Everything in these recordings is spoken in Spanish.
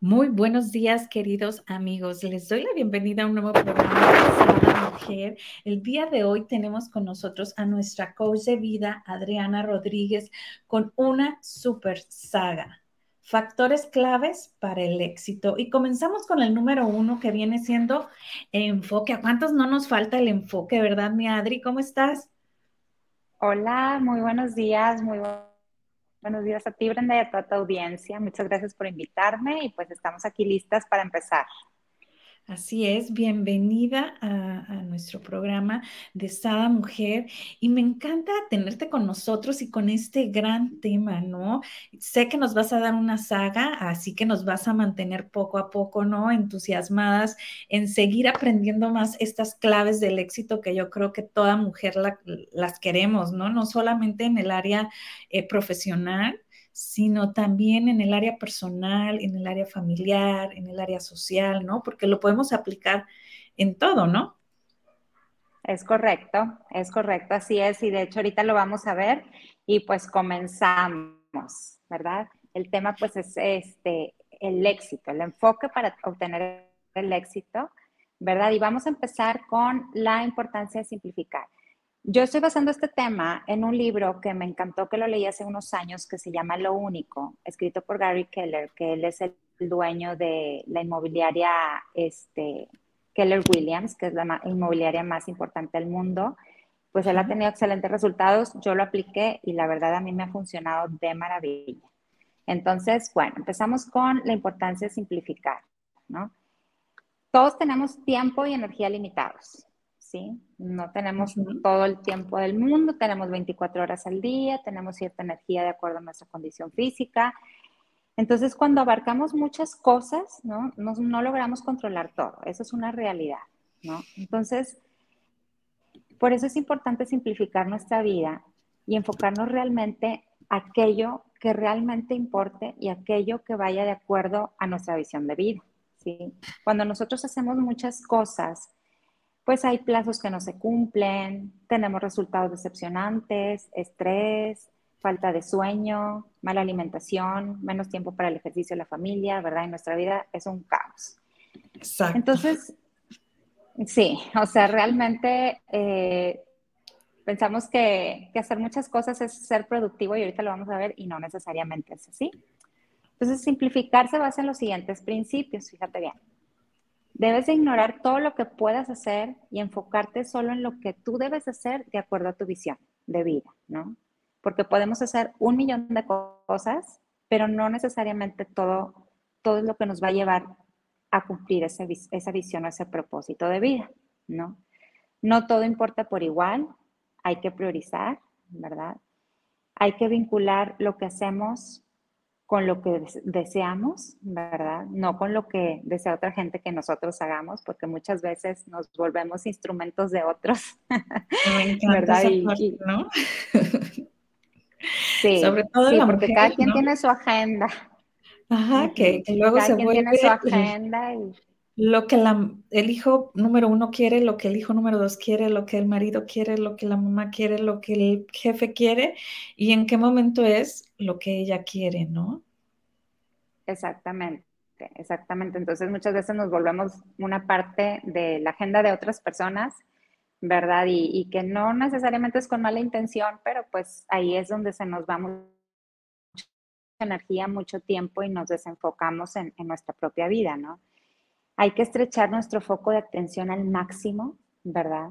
Muy buenos días, queridos amigos. Les doy la bienvenida a un nuevo programa de Sada Mujer. El día de hoy tenemos con nosotros a nuestra coach de vida, Adriana Rodríguez, con una super saga. Factores claves para el éxito. Y comenzamos con el número uno que viene siendo enfoque. ¿A cuántos no nos falta el enfoque, verdad, mi Adri? ¿Cómo estás? Hola, muy buenos días, muy buenos días a ti, Brenda, y a toda tu audiencia. Muchas gracias por invitarme y pues estamos aquí listas para empezar. Así es, bienvenida a, nuestro programa de Sada Mujer y me encanta tenerte con nosotros y con este gran tema, ¿no? Sé que nos vas a dar una saga, así que nos vas a mantener poco a poco, ¿no? Entusiasmadas en seguir aprendiendo más estas claves del éxito que yo creo que toda mujer las queremos, ¿no? No solamente en el área eh, profesional, sino también en el área personal, en el área familiar, en el área social, ¿no? Porque lo podemos aplicar en todo, ¿no? Es correcto, es correcto, así es, y de hecho ahorita lo vamos a ver y pues comenzamos, ¿verdad? El tema pues es este, el éxito, el enfoque para obtener el éxito, ¿verdad? Y vamos a empezar con la importancia de simplificar. Yo estoy basando este tema en un libro que me encantó, que lo leí hace unos años, que se llama Lo Único, escrito por Gary Keller, que él es el dueño de la inmobiliaria este, Keller Williams, que es la inmobiliaria más importante del mundo. Pues él ha tenido excelentes resultados, yo lo apliqué y la verdad a mí me ha funcionado de maravilla. Entonces, bueno, empezamos con la importancia de simplificar, ¿no? Todos tenemos tiempo y energía limitados. ¿Sí? No tenemos todo el tiempo del mundo, tenemos 24 horas al día, tenemos cierta energía de acuerdo a nuestra condición física. Entonces, cuando abarcamos muchas cosas, ¿no? No, logramos controlar todo, eso es una realidad, ¿no? Entonces, por eso es importante simplificar nuestra vida y enfocarnos realmente aquello que realmente importe y aquello que vaya de acuerdo a nuestra visión de vida, ¿sí? Cuando nosotros hacemos muchas cosas, pues hay plazos que no se cumplen, tenemos resultados decepcionantes, estrés, falta de sueño, mala alimentación, menos tiempo para el ejercicio de la familia, ¿verdad? Y nuestra vida es un caos. Exacto. Entonces, sí, o sea, realmente eh, pensamos que, que, hacer muchas cosas es ser productivo y ahorita lo vamos a ver y no necesariamente es así. Entonces, simplificar se basa en los siguientes principios, fíjate bien. Debes de ignorar todo lo que puedas hacer y enfocarte solo en lo que tú debes hacer de acuerdo a tu visión de vida, ¿no? Porque podemos hacer un millón de cosas, pero no necesariamente todo, todo es lo que nos va a llevar a cumplir esa, esa visión o ese propósito de vida, ¿no? No todo importa por igual, hay que priorizar, ¿verdad? Hay que vincular lo que hacemos con lo que deseamos, ¿verdad? No con lo que desea otra gente que nosotros hagamos, porque muchas veces nos volvemos instrumentos de otros. ¿Verdad? ¿no? sí, sobre todo porque cada quien tiene su agenda. Ajá, que, luego cada se quien vuelve tiene su agenda y lo que la, el hijo número uno quiere, lo que el hijo número dos quiere, lo que el marido quiere, lo que la mamá quiere, lo que el jefe quiere y en qué momento es lo que ella quiere, ¿no? Exactamente, exactamente. Entonces muchas veces nos volvemos una parte de la agenda de otras personas, ¿verdad? Y, que no necesariamente es con mala intención, pero pues ahí es donde se nos va mucha energía, mucho tiempo y nos desenfocamos en, en nuestra propia vida, ¿no? Hay que estrechar nuestro foco de atención al máximo, ¿verdad?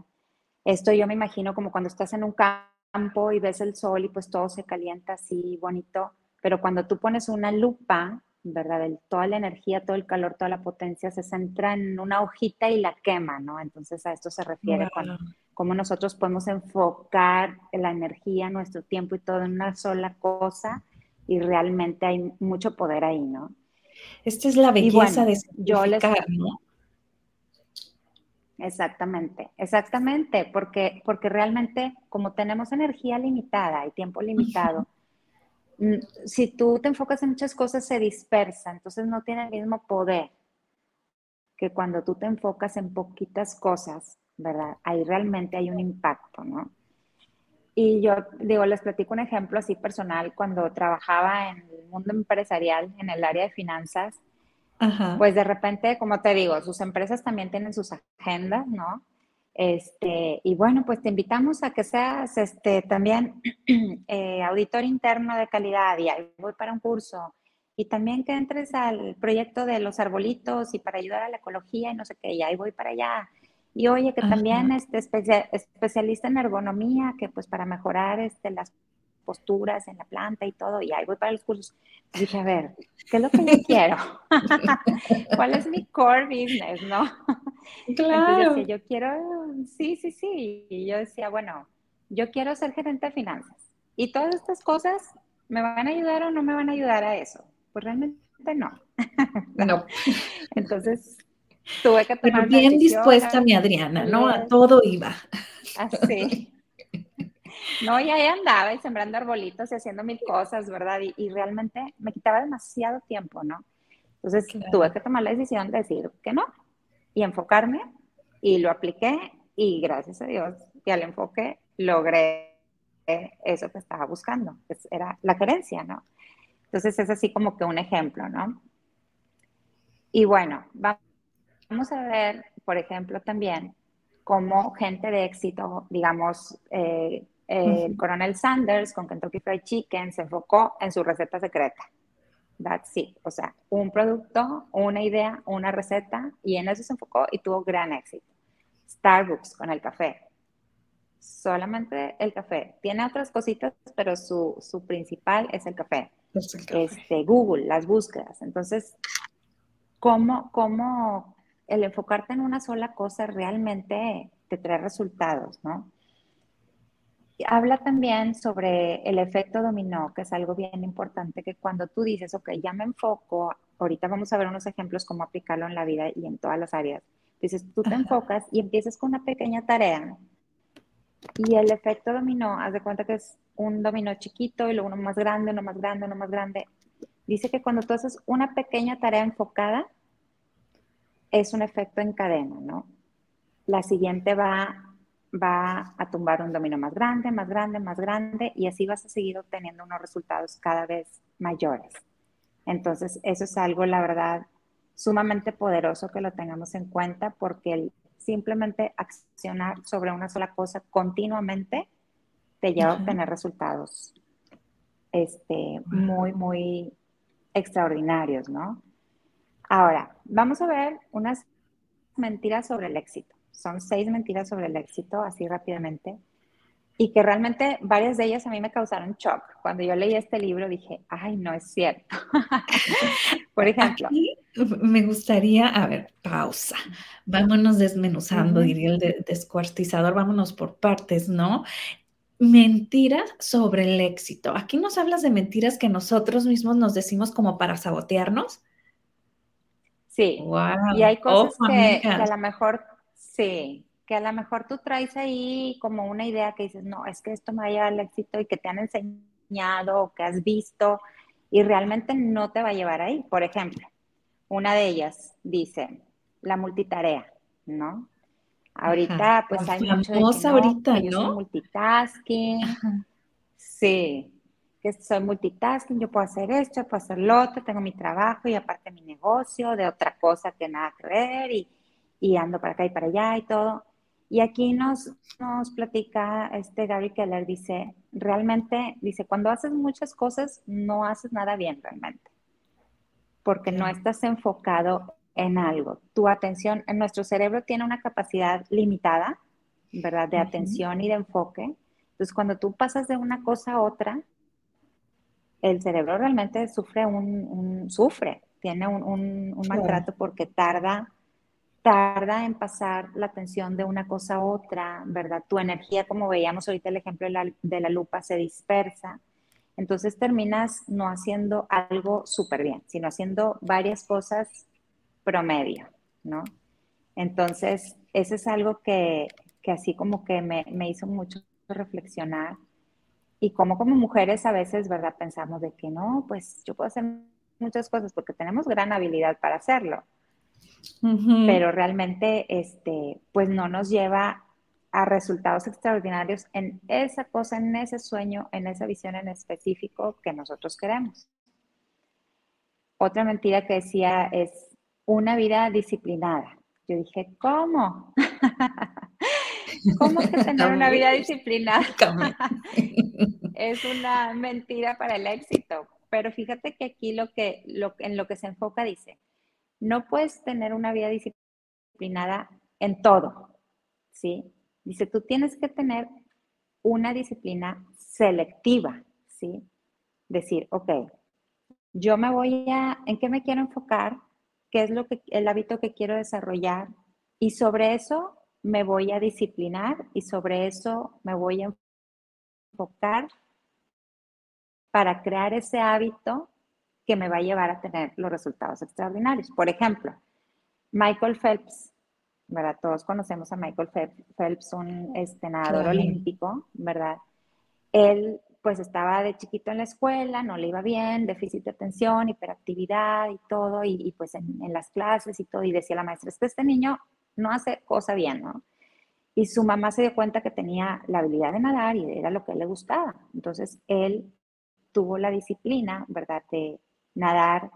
Esto yo me imagino como cuando estás en un campo y ves el sol y pues todo se calienta así bonito, pero cuando tú pones una lupa, ¿verdad? toda la energía, todo el calor, toda la potencia se centra en una hojita y la quema, ¿no? Entonces a esto se refiere con cómo nosotros podemos enfocar la energía, nuestro tiempo y todo en una sola cosa y realmente hay mucho poder ahí, ¿no? Esta es la belleza de yo les, ¿no? Exactamente, exactamente, porque, porque realmente como tenemos energía limitada y tiempo limitado, mm, si tú te enfocas en muchas cosas se dispersa, entonces no tiene el mismo poder que cuando tú te enfocas en poquitas cosas, ¿verdad? Ahí realmente hay un impacto, ¿no? Y yo digo, les platico un ejemplo así personal, cuando trabajaba en el mundo empresarial, en el área de finanzas, pues de repente, como te digo, sus empresas también tienen sus agendas, ¿no? Este, y bueno, pues te invitamos a que seas este, también eh, auditor interno de calidad y ahí voy para un curso. Y también que entres al proyecto de los arbolitos y para ayudar a la ecología y no sé qué, y ahí voy para allá. Y oye, que también este especialista en ergonomía, que pues para mejorar este, las posturas en la planta y todo, y ahí voy para los cursos. dije, a ver, ¿qué es lo que yo quiero? ¿Cuál es mi core business, no? Claro. Entonces, yo quiero, sí, sí, sí. Y yo decía, bueno, yo quiero ser gerente de finanzas. Y todas estas cosas, ¿me van a ayudar o no me van a ayudar a eso? Pues realmente no. no. Entonces, tuve que tomar Pero bien dispuesta mi Adriana, ¿no? A todo iba. Así. No, y ahí andaba y sembrando arbolitos y haciendo mil cosas, ¿verdad? Y, realmente me quitaba demasiado tiempo, ¿no? Entonces tuve que tomar la decisión de decir que no y enfocarme y lo apliqué y gracias a Dios y al enfoque logré eso que estaba buscando, que era la gerencia, ¿no? Entonces es así como que un ejemplo, ¿no? Y bueno, vamos a ver, por ejemplo, también cómo gente de éxito, digamos, eh, el coronel Sanders con Kentucky Fried Chicken se enfocó en su receta secreta. That's it. O sea, un producto, una idea, una receta, y en eso se enfocó y tuvo gran éxito. Starbucks con el café. Solamente el café. Tiene otras cositas, pero su, su principal es el café. Este, Google, las búsquedas. Entonces, ¿cómo, ¿cómo el enfocarte en una sola cosa realmente te trae resultados, no? Habla también sobre el efecto dominó, que es algo bien importante, que cuando tú dices, ok, ya me enfoco, ahorita vamos a ver unos ejemplos cómo aplicarlo en la vida y en todas las áreas. Dices, tú te enfocas y empiezas con una pequeña tarea y el efecto dominó, haz de cuenta que es un dominó chiquito y luego uno más grande, uno más grande, uno más grande. Dice que cuando tú haces una pequeña tarea enfocada, es un efecto en cadena, ¿no? La siguiente va va a tumbar un dominó más grande, más grande, más grande y así vas a seguir obteniendo unos resultados cada vez mayores. Entonces, eso es algo, la verdad, sumamente poderoso que lo tengamos en cuenta porque el simplemente accionar sobre una sola cosa continuamente te lleva a obtener resultados este, muy, muy extraordinarios, ¿no? Ahora, vamos a ver unas mentiras sobre el éxito son seis mentiras sobre el éxito, así rápidamente, y que realmente varias de ellas a mí me causaron shock. Cuando yo leí este libro dije, ay, no es cierto. Por ejemplo. me gustaría, a ver, pausa. Vámonos desmenuzando, diría el descuartizador, vámonos por partes, ¿no? Mentiras sobre el éxito. Aquí nos hablas de mentiras que nosotros mismos nos decimos como para sabotearnos. Sí. Y hay cosas que, que, a lo mejor Sí, que a lo mejor tú traes ahí como una idea que dices, no, es que esto me va a llevar al éxito y que te han enseñado o que has visto y realmente no te va a llevar ahí. Por ejemplo, una de ellas dice, la multitarea, ¿no? Ahorita pues hay mucho de que, ahorita, yo soy multitasking. Sí, que soy multitasking, yo puedo hacer esto, puedo hacer lo otro, tengo mi trabajo y aparte mi negocio, de otra cosa que nada que ver y y ando para acá y para allá y todo. Y aquí nos, nos platica este Gary Keller, dice, realmente, dice, cuando haces muchas cosas, no haces nada bien realmente, porque no estás enfocado en algo. Tu atención, en nuestro cerebro tiene una capacidad limitada, ¿verdad? De atención y de enfoque. Entonces, cuando tú pasas de una cosa a otra, el cerebro realmente sufre un, sufre, tiene un, un maltrato porque tarda tarda en pasar la atención de una cosa a otra, ¿verdad? Tu energía, como veíamos ahorita el ejemplo de la, lupa, se dispersa entonces terminas no haciendo algo súper bien, sino haciendo varias cosas promedio, ¿no? Entonces, eso es algo que, así como que me, me, hizo mucho reflexionar y como como mujeres a veces, ¿verdad? Pensamos de que no, pues yo puedo hacer muchas cosas porque tenemos gran habilidad para hacerlo, pero realmente, este, pues no nos lleva a resultados extraordinarios en esa cosa, en ese sueño, en esa visión en específico que nosotros queremos. Otra mentira que decía es una vida disciplinada. Yo dije, ¿cómo? ¿Cómo que tener una vida disciplinada? es una mentira para el éxito. Pero fíjate que aquí lo que, lo, en lo que se enfoca dice, no puedes tener una vida disciplinada en todo, ¿sí? Dice, tú tienes que tener una disciplina selectiva, ¿sí? Decir, ok, yo me voy a, ¿en qué me quiero enfocar? ¿Qué es lo que, el hábito que quiero desarrollar? Y sobre eso me voy a disciplinar y sobre eso me voy a enfocar para crear ese hábito que me va a llevar a tener los resultados extraordinarios. Por ejemplo, Michael Phelps ¿verdad? Todos conocemos a Michael Phelps, un este, nadador olímpico, ¿verdad? Él pues estaba de chiquito en la escuela, no le iba bien, déficit de atención, hiperactividad y todo, y, pues en, las clases y todo, y decía la maestra, este niño no hace cosa bien, ¿no? Y su mamá se dio cuenta que tenía la habilidad de nadar y era lo que le gustaba. Entonces él tuvo la disciplina, ¿verdad?, de nadar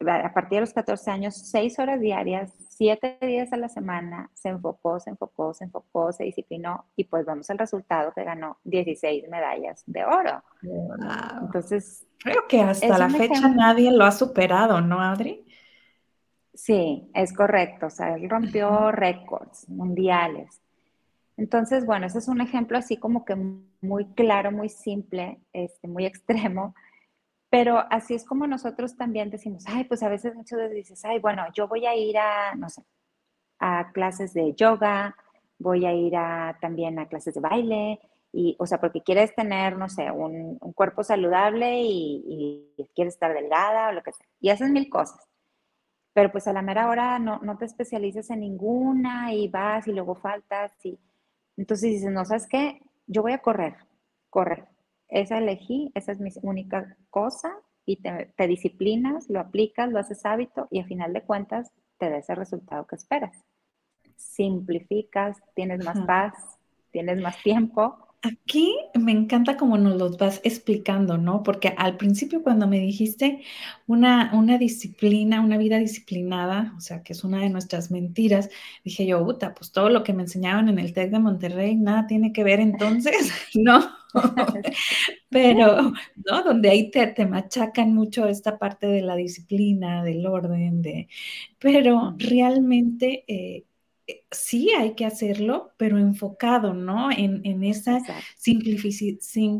a partir de los 14 años, seis horas diarias, siete días a la semana, se enfocó, se enfocó, se enfocó, se disciplinó y pues vamos al resultado que ganó 16 medallas de oro. Entonces, creo que hasta la fecha nadie lo ha superado, ¿no, Adri? Sí, es correcto, o sea, él rompió récords mundiales. Entonces, bueno, ese es un ejemplo así como que muy claro, muy simple, este, muy extremo, pero así es como nosotros también decimos, ay, pues a veces muchas veces dices, ay, bueno, yo voy a ir a, no sé, a clases de yoga, voy a ir a, también a clases de baile, y, o sea, porque quieres tener, no sé, un, cuerpo saludable y, quieres estar delgada o lo que sea, y haces mil cosas. Pero pues a la mera hora no, no te especializas en ninguna y vas y luego faltas y entonces dices, no, ¿sabes qué? Yo voy a correr, correr esa elegí, esa es mi única cosa y te, disciplinas, lo aplicas, lo haces hábito y a final de cuentas te da ese resultado que esperas. Simplificas, tienes más paz, tienes más tiempo Aquí me encanta cómo nos los vas explicando, ¿no? Porque al principio cuando me dijiste una, una disciplina, una vida disciplinada, o sea, que es una de nuestras mentiras, dije yo, puta, pues todo lo que me enseñaban en el TEC de Monterrey, nada tiene que ver entonces, ¿no? Pero, ¿no? Donde ahí te, te machacan mucho esta parte de la disciplina, del orden, de... Pero realmente... Eh, sí hay que hacerlo, pero enfocado, ¿no? En, esa simplicidad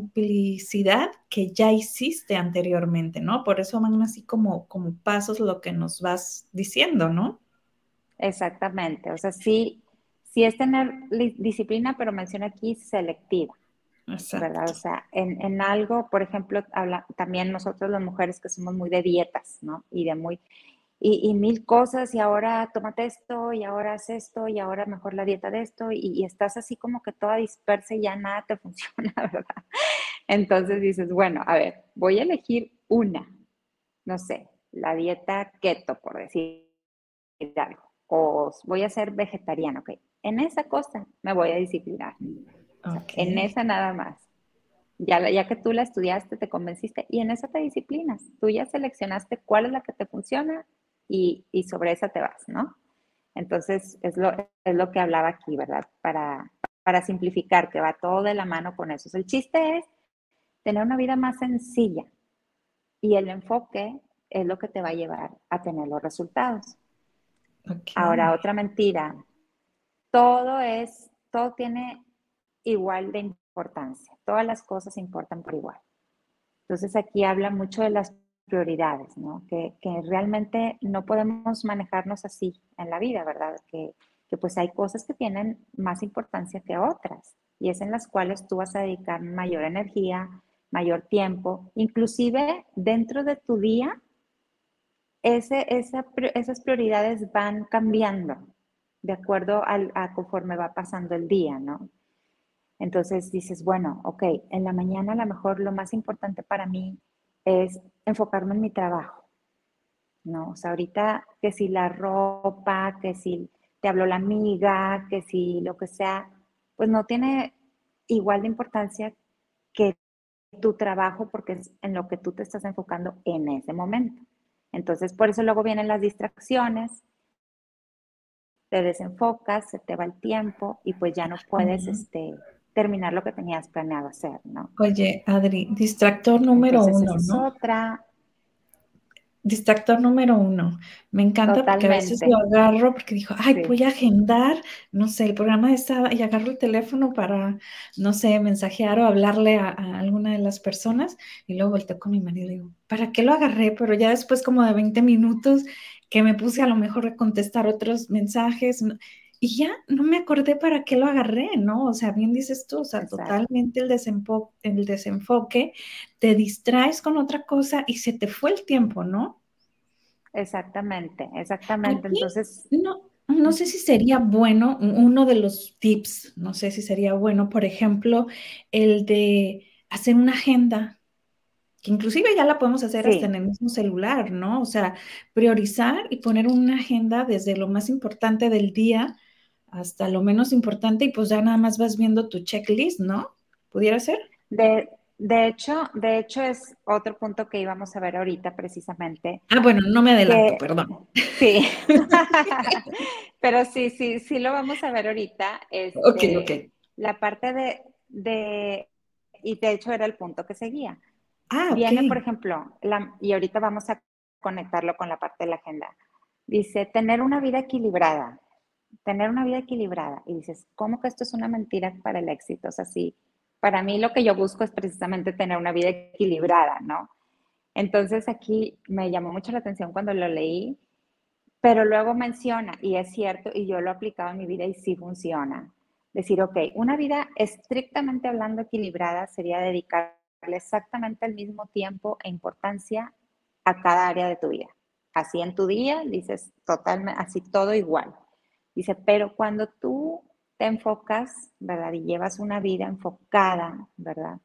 que ya hiciste anteriormente, ¿no? Por eso van así como, como pasos lo que nos vas diciendo, ¿no? Exactamente, o sea, sí, sí es tener disciplina, pero menciona aquí selectiva. ¿Verdad? O sea, en, en, algo, por ejemplo, habla, también nosotros las mujeres que somos muy de dietas, ¿no? Y de muy, y, mil cosas y ahora tómate esto y ahora haz esto y ahora mejor la dieta de esto y, estás así como que toda dispersa y ya nada te funciona, ¿verdad? Entonces dices, bueno, a ver, voy a elegir una, no sé, la dieta keto, por decir algo, o voy a ser vegetariano, ok. En esa cosa me voy a disciplinar, en esa nada más. Ya, ya que tú la estudiaste, te convenciste y en esa te disciplinas. Tú ya seleccionaste cuál es la que te funciona y, sobre esa te vas, ¿no? Entonces, es lo, es lo que hablaba aquí, ¿verdad? Para, para simplificar, que va todo de la mano con eso. el chiste es tener una vida más sencilla y el enfoque es lo que te va a llevar a tener los resultados. Ahora, otra mentira. Todo es, todo tiene igual de importancia. Todas las cosas importan por igual. Entonces aquí habla mucho de las prioridades, ¿no? Que, realmente no podemos manejarnos así en la vida, ¿verdad? Que, pues hay cosas que tienen más importancia que otras y es en las cuales tú vas a dedicar mayor energía, mayor tiempo, inclusive dentro de tu día, ese, esas prioridades van cambiando de acuerdo a conforme va pasando el día, ¿no? Entonces dices, bueno, ok, en la mañana a lo mejor lo más importante para mí es enfocarme en mi trabajo, ¿no? O sea, ahorita que si la ropa, que si te habló la amiga, que si lo que sea, pues no tiene igual de importancia que tu trabajo porque es en lo que tú te estás enfocando en ese momento. Entonces, por eso luego vienen las distracciones, te desenfocas, se te va el tiempo y pues ya no puedes este, terminar lo que tenías planeado hacer, ¿no? Oye, Adri, distractor número uno, es ¿no? otra. Distractor número uno. Me encanta porque a veces lo agarro porque dijo, ay, voy a agendar, no sé, el programa de esta y agarro el teléfono para, no sé, mensajear o hablarle a, alguna de las personas y luego volteo con mi marido y digo, ¿para qué lo agarré? Pero ya después como de 20 minutos que me puse a lo mejor a contestar otros mensajes y ya no me acordé para qué lo agarré, ¿no? O sea, bien dices tú, o sea, totalmente el, el desenfoque, te distraes con otra cosa y se te fue el tiempo, ¿no? Exactamente, exactamente. Entonces, no, no sé si sería bueno, uno de los tips, no sé si sería bueno, por ejemplo, el de hacer una agenda, que inclusive ya la podemos hacer hasta en el mismo celular, ¿no? O sea, priorizar y poner una agenda desde lo más importante del día hasta lo menos importante y pues ya nada más vas viendo tu checklist, ¿no? ¿Pudiera ser? De, de hecho, de hecho es otro punto que íbamos a ver ahorita precisamente. Ah, bueno, no me adelanto, perdón. Sí, pero sí, sí, sí lo vamos a ver ahorita. Este, ok, ok. La parte de, de, y de hecho era el punto que seguía. Ah, Viene, por ejemplo, la, y ahorita vamos a conectarlo con la parte de la agenda. Dice, tener una vida equilibrada tener una vida equilibrada. Y dices, ¿cómo que esto es una mentira para el éxito? O sea, sí, para mí lo que yo busco es precisamente tener una vida equilibrada, ¿no? Entonces aquí me llamó mucho la atención cuando lo leí, pero luego menciona, y es cierto, y yo lo he aplicado en mi vida y sí funciona. Decir, ok, una vida estrictamente hablando equilibrada sería dedicarle exactamente el mismo tiempo e importancia a cada área de tu vida. Así en tu día, dices totalmente, así todo igual. Dice, pero cuando tú te enfocas, ¿verdad? Y llevas una vida enfocada, ¿verdad?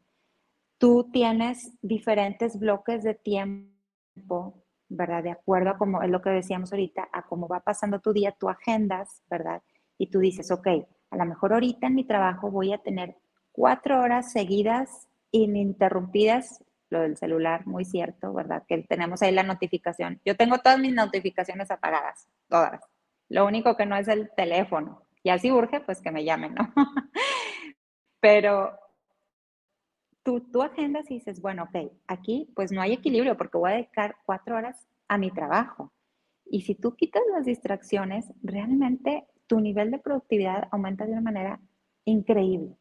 Tú tienes diferentes bloques de tiempo, ¿verdad? De acuerdo a cómo es lo que decíamos ahorita, a cómo va pasando tu día, tú agendas, ¿verdad? Y tú dices, ok, a lo mejor ahorita en mi trabajo voy a tener cuatro horas seguidas, ininterrumpidas, lo del celular, muy cierto, ¿verdad? Que tenemos ahí la notificación. Yo tengo todas mis notificaciones apagadas, todas. Lo único que no es el teléfono. Y así urge, pues que me llamen, ¿no? Pero tú, tú agendas y dices, bueno, ok, aquí pues no hay equilibrio porque voy a dedicar cuatro horas a mi trabajo. Y si tú quitas las distracciones, realmente tu nivel de productividad aumenta de una manera increíble.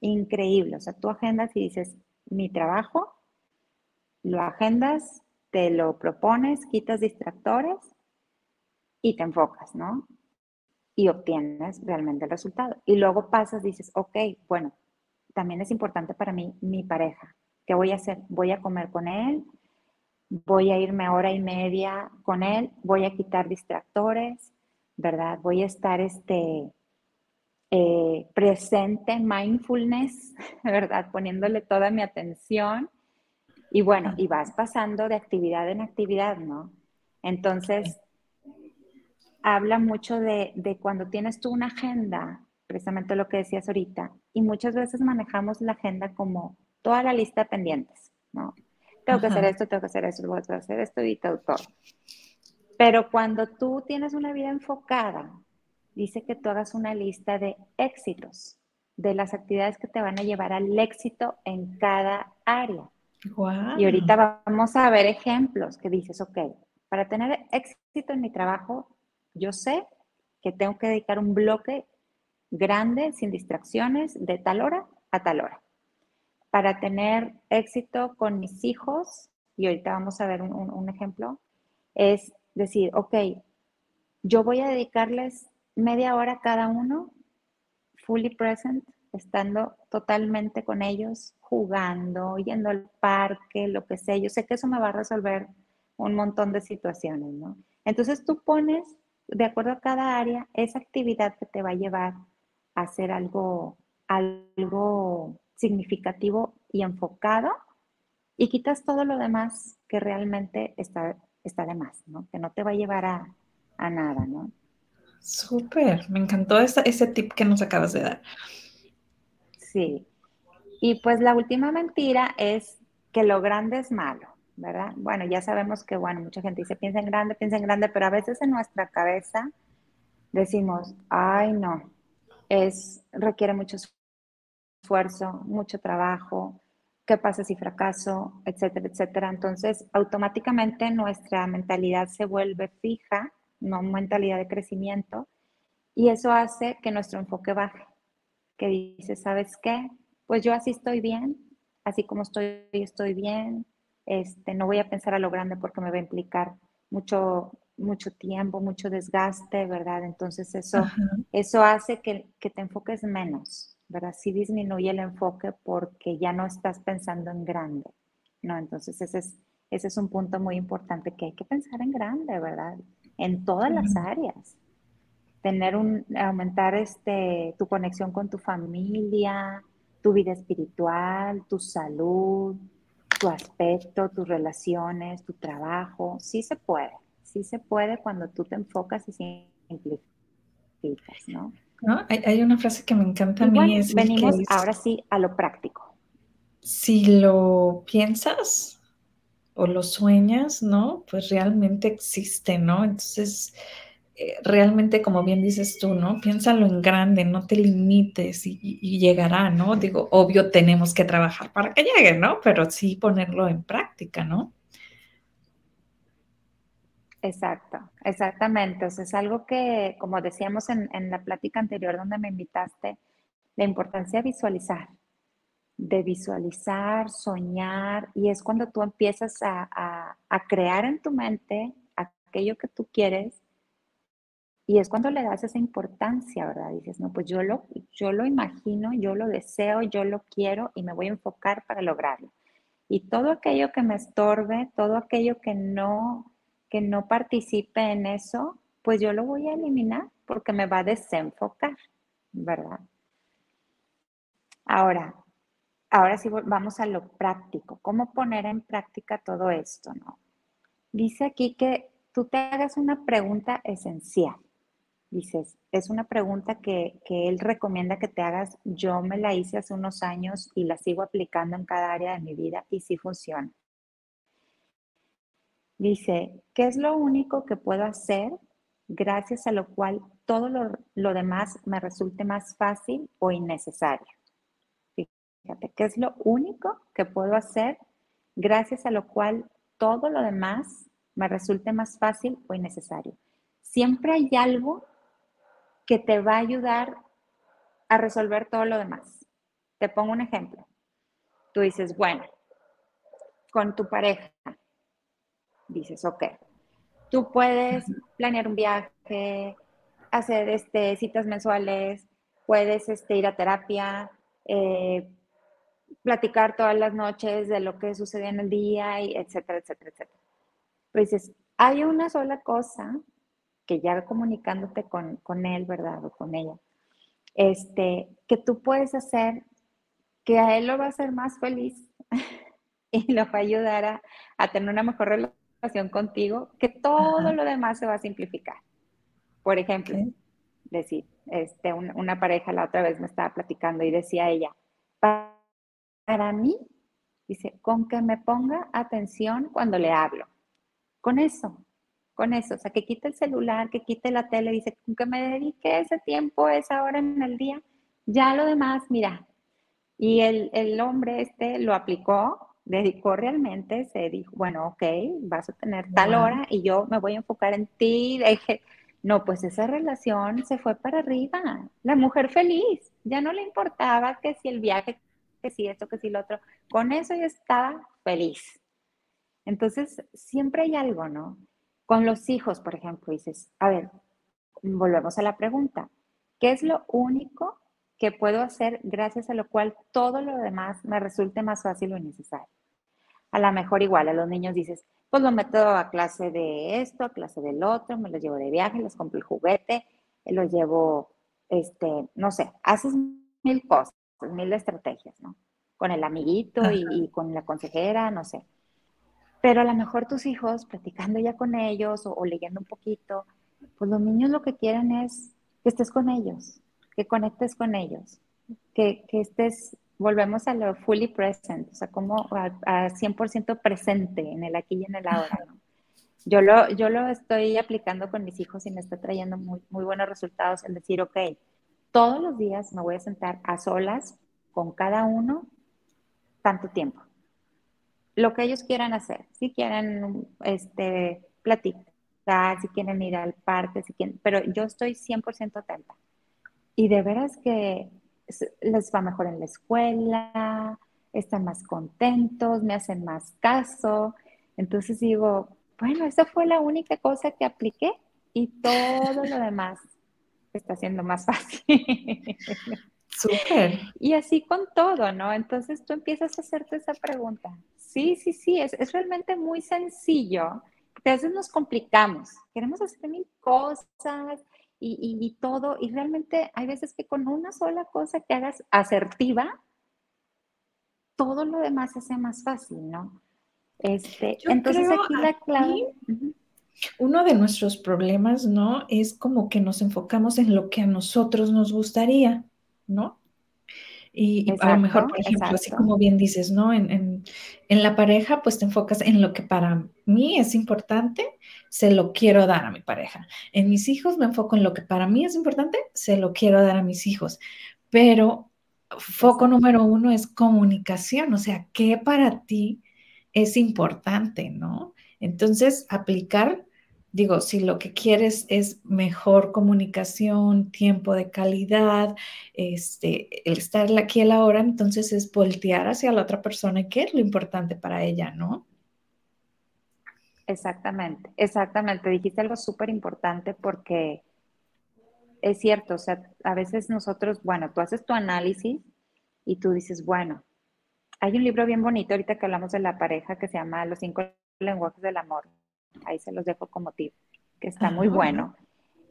Increíble. O sea, tú agendas y dices, mi trabajo, lo agendas, te lo propones, quitas distractores y te enfocas, ¿no? Y obtienes realmente el resultado. Y luego pasas, dices, ok, bueno, también es importante para mí mi pareja. ¿Qué voy a hacer? Voy a comer con él, voy a irme hora y media con él, voy a quitar distractores, ¿verdad? Voy a estar este, eh, presente, mindfulness, ¿verdad? Poniéndole toda mi atención. Y bueno, y vas pasando de actividad en actividad, ¿no? Entonces, habla mucho de, cuando tienes tú una agenda, precisamente lo que decías ahorita, y muchas veces manejamos la agenda como toda la lista de pendientes, ¿no? Tengo que hacer esto, tengo que hacer esto, tengo que hacer esto y todo, todo. Pero cuando tú tienes una vida enfocada, dice que tú hagas una lista de éxitos, de las actividades que te van a llevar al éxito en cada área. Y ahorita vamos a ver ejemplos que dices, ok, para tener éxito en mi trabajo, yo sé que tengo que dedicar un bloque grande, sin distracciones, de tal hora a tal hora. Para tener éxito con mis hijos, y ahorita vamos a ver un, ejemplo, es decir, ok, yo voy a dedicarles media hora cada uno, fully present, estando totalmente con ellos, jugando, yendo al parque, lo que sea. Yo sé que eso me va a resolver un montón de situaciones, ¿no? Entonces tú pones, de acuerdo a cada área, esa actividad que te va a llevar a hacer algo, algo significativo y enfocado y quitas todo lo demás que realmente está, está de más, ¿no? Que no te va a llevar a, a nada, ¿no? Súper, me encantó ese tip que nos acabas de dar. Sí. Y pues la última mentira es que lo grande es malo, ¿verdad? Bueno, ya sabemos que, bueno, mucha gente dice, piensa en grande, piensa en grande, pero a veces en nuestra cabeza decimos, ay, no, es, requiere mucho esfuerzo, mucho trabajo, qué pasa si fracaso, etcétera, etcétera. Entonces, automáticamente nuestra mentalidad se vuelve fija, no mentalidad de crecimiento, y eso hace que nuestro enfoque baje, que dice, ¿sabes qué? Pues yo así estoy bien, así como estoy, estoy bien, este, no voy a pensar a lo grande porque me va a implicar mucho, mucho tiempo, mucho desgaste, ¿verdad? Entonces eso, eso hace que, que te enfoques menos, ¿verdad? Sí disminuye el enfoque porque ya no estás pensando en grande, ¿no? Entonces ese es, ese es un punto muy importante que hay que pensar en grande, ¿verdad? En todas las áreas. Tener un, aumentar este, tu conexión con tu familia, tu vida espiritual, tu salud, tu aspecto, tus relaciones, tu trabajo. Sí se puede, sí se puede cuando tú te enfocas y simplificas, ¿no? Hay, una frase que me encanta a mí. es venimos ahora sí a lo práctico. Si lo piensas o lo sueñas, ¿no? Pues realmente existe, ¿no? Entonces, realmente, como bien dices tú, ¿no? Piénsalo en grande, no te limites y, y, llegará, ¿no? Digo, obvio tenemos que trabajar para que llegue, ¿no? Pero sí ponerlo en práctica, ¿no? Exacto, exactamente. O sea, es algo que, como decíamos en, la plática anterior donde me invitaste, la importancia de visualizar, de visualizar, soñar, y es cuando tú empiezas a, crear en tu mente aquello que tú quieres, y es cuando le das esa importancia, ¿verdad? Dices, no, pues yo lo, yo lo imagino, yo lo deseo, yo lo quiero y me voy a enfocar para lograrlo. Y todo aquello que me estorbe, todo aquello que no que no participe en eso, pues yo lo voy a eliminar porque me va a desenfocar, ¿verdad? Ahora, ahora sí vamos a lo práctico. ¿Cómo poner en práctica todo esto, no? Dice aquí que tú te hagas una pregunta esencial. Dices, es una pregunta que, que él recomienda que te hagas. Yo me la hice hace unos años y la sigo aplicando en cada área de mi vida y sí funciona. Dice, ¿qué es lo único que puedo hacer gracias a lo cual todo lo, demás me resulte más fácil o innecesario? Fíjate, ¿qué es lo único que puedo hacer gracias a lo cual todo lo demás me resulte más fácil o innecesario? Siempre hay algo que te va a ayudar a resolver todo lo demás. Te pongo un ejemplo. Tú dices, bueno, con tu pareja, dices, ok, tú puedes planear un viaje, hacer este, citas mensuales, puedes este, ir a terapia, eh, platicar todas las noches de lo que sucede en el día, y etcétera, etcétera, etcétera. Pues dices, hay una sola cosa que ya comunicándote con, con él, ¿verdad? O con ella, este, que tú puedes hacer que a él lo va a hacer más feliz y lo va a ayudar a, a tener una mejor relación contigo, que todo lo demás se va a simplificar. Por ejemplo, decir, este, una pareja la otra vez me estaba platicando y decía ella, para, mí, dice, con que me ponga atención cuando le hablo. Con eso, con eso, o sea, que quite el celular, que quite la tele, dice, que me dedique ese tiempo, esa hora en el día, ya lo demás, mira. Y el, el hombre este lo aplicó dedicó realmente, se dijo, bueno, ok, vas a tener tal hora y yo me voy a enfocar en ti. Dije, no, pues esa relación se fue para arriba. La mujer feliz, ya no le importaba que si el viaje, que si esto, que si lo otro. Con eso ya estaba feliz. Entonces, siempre hay algo, ¿no? Con los hijos, por ejemplo, dices, a ver, volvemos a la pregunta, ¿qué es lo único que puedo hacer gracias a lo cual todo lo demás me resulte más fácil o necesario. A lo mejor igual a los niños dices, pues lo meto a clase de esto, a clase del otro, me los llevo de viaje, les compro el juguete, los llevo, este, no sé, haces mil cosas, mil estrategias, ¿no? Con el amiguito y, con la consejera, no sé. Pero a lo mejor tus hijos, platicando ya con ellos o, leyendo un poquito, pues los niños lo que quieren es que estés con ellos, que conectes con ellos, que, que estés, volvemos a lo fully present, o sea, como a, a 100% presente en el aquí y en el ahora, ¿no? Yo lo, yo lo estoy aplicando con mis hijos y me está trayendo muy, muy buenos resultados, el decir, ok, todos los días me voy a sentar a solas con cada uno tanto tiempo. Lo que ellos quieran hacer, si quieren este, platicar, si quieren ir al parque, si quieren, pero yo estoy 100% atenta. Y de veras que les va mejor en la escuela, están más contentos, me hacen más caso. Entonces digo, bueno, esa fue la única cosa que apliqué y todo lo demás está siendo más fácil. Súper. Y así con todo, ¿no? Entonces tú empiezas a hacerte esa pregunta. Sí, sí, sí, es, es realmente muy sencillo. A veces nos complicamos, queremos hacer mil cosas y, y, todo, y realmente hay veces que con una sola cosa que hagas asertiva, todo lo demás se hace más fácil, ¿no? Este, entonces aquí la clave... Uno de nuestros problemas, ¿no? Es como que nos enfocamos en lo que a nosotros nos gustaría, ¿no? Y, a lo mejor, por ejemplo, así como bien dices, ¿no? En, en, la pareja, pues te enfocas en lo que para mí es importante, se lo quiero dar a mi pareja. En mis hijos me enfoco en lo que para mí es importante, se lo quiero dar a mis hijos. Pero foco número uno es comunicación, o sea, ¿qué para ti es importante, ¿no? Entonces, aplicar, digo, si lo que quieres es mejor comunicación, tiempo de calidad, este, el estar aquí a la hora, entonces es voltear hacia la otra persona y qué es lo importante para ella, ¿no? Exactamente, exactamente. Dijiste algo súper importante porque es cierto, o sea, a veces nosotros, bueno, tú haces tu análisis y tú dices, bueno, hay un libro bien bonito ahorita que hablamos de la pareja que se llama Los cinco lenguajes del amor. Ahí se los dejo como tip, que está muy bueno.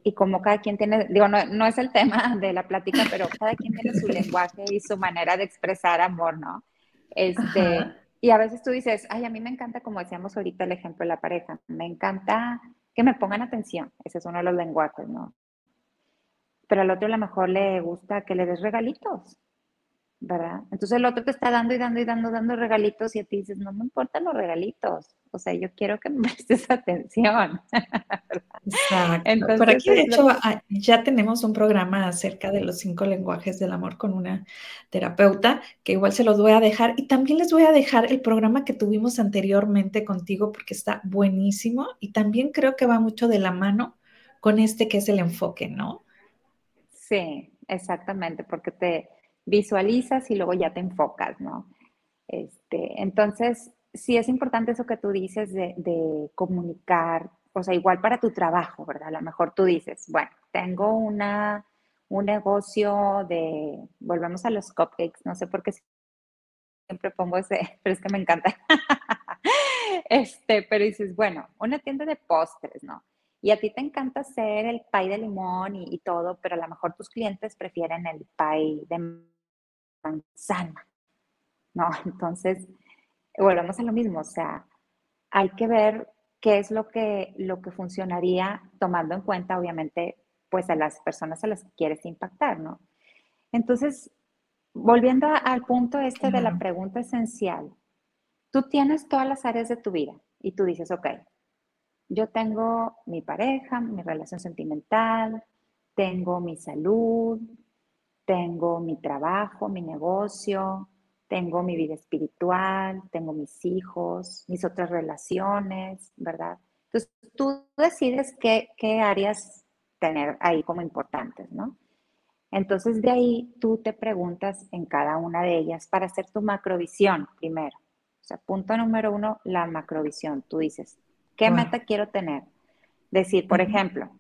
Y como cada quien tiene, digo, no, es el tema de la plática, pero cada quien tiene su lenguaje y su manera de expresar amor, ¿no? Este, y a veces tú dices, ay, a mí me encanta, como decíamos ahorita el ejemplo de la pareja, me encanta que me pongan atención, ese es uno de los lenguajes, ¿no? Pero al otro a lo mejor le gusta que le des regalitos, ¿verdad? Entonces el otro te está dando y dando y dando, dando regalitos y a ti dices, no me importan los regalitos, o sea, yo quiero que me prestes atención. Exacto. Entonces, Por aquí, de hecho, ah, ya tenemos un programa acerca de los cinco lenguajes del amor con una terapeuta, que igual se los voy a dejar. Y también les voy a dejar el programa que tuvimos anteriormente contigo, porque está buenísimo y también creo que va mucho de la mano con este que es el enfoque, ¿no? Sí, exactamente, porque te, visualizas y luego ya te enfocas, ¿no? Este, entonces, sí es importante eso que tú dices de, comunicar, o sea, igual para tu trabajo, ¿verdad? A lo mejor tú dices, bueno, tengo una, un negocio de, volvemos a los cupcakes, no sé por qué siempre pongo ese, pero es que me encanta. este, pero dices, bueno, una tienda de postres, ¿no? Y a ti te encanta hacer el pie de limón y, y, todo, pero a lo mejor tus clientes prefieren el pie de manzana, ¿no? Entonces, volvemos a lo mismo, o sea, hay que ver qué es lo que, lo que funcionaría tomando en cuenta, obviamente, pues a las personas a las que quieres impactar, ¿no? Entonces, volviendo al punto este de la pregunta esencial, tú tienes todas las áreas de tu vida y tú dices, ok, yo tengo mi pareja, mi relación sentimental, tengo mi salud, tengo mi trabajo, mi negocio, tengo mi vida espiritual, tengo mis hijos, mis otras relaciones, ¿verdad? Entonces tú decides qué, qué áreas tener ahí como importantes, ¿no? Entonces de ahí tú te preguntas en cada una de ellas para hacer tu macrovisión primero. O sea, punto número uno, la macrovisión. Tú dices, ¿qué meta quiero tener? Decir, por ejemplo,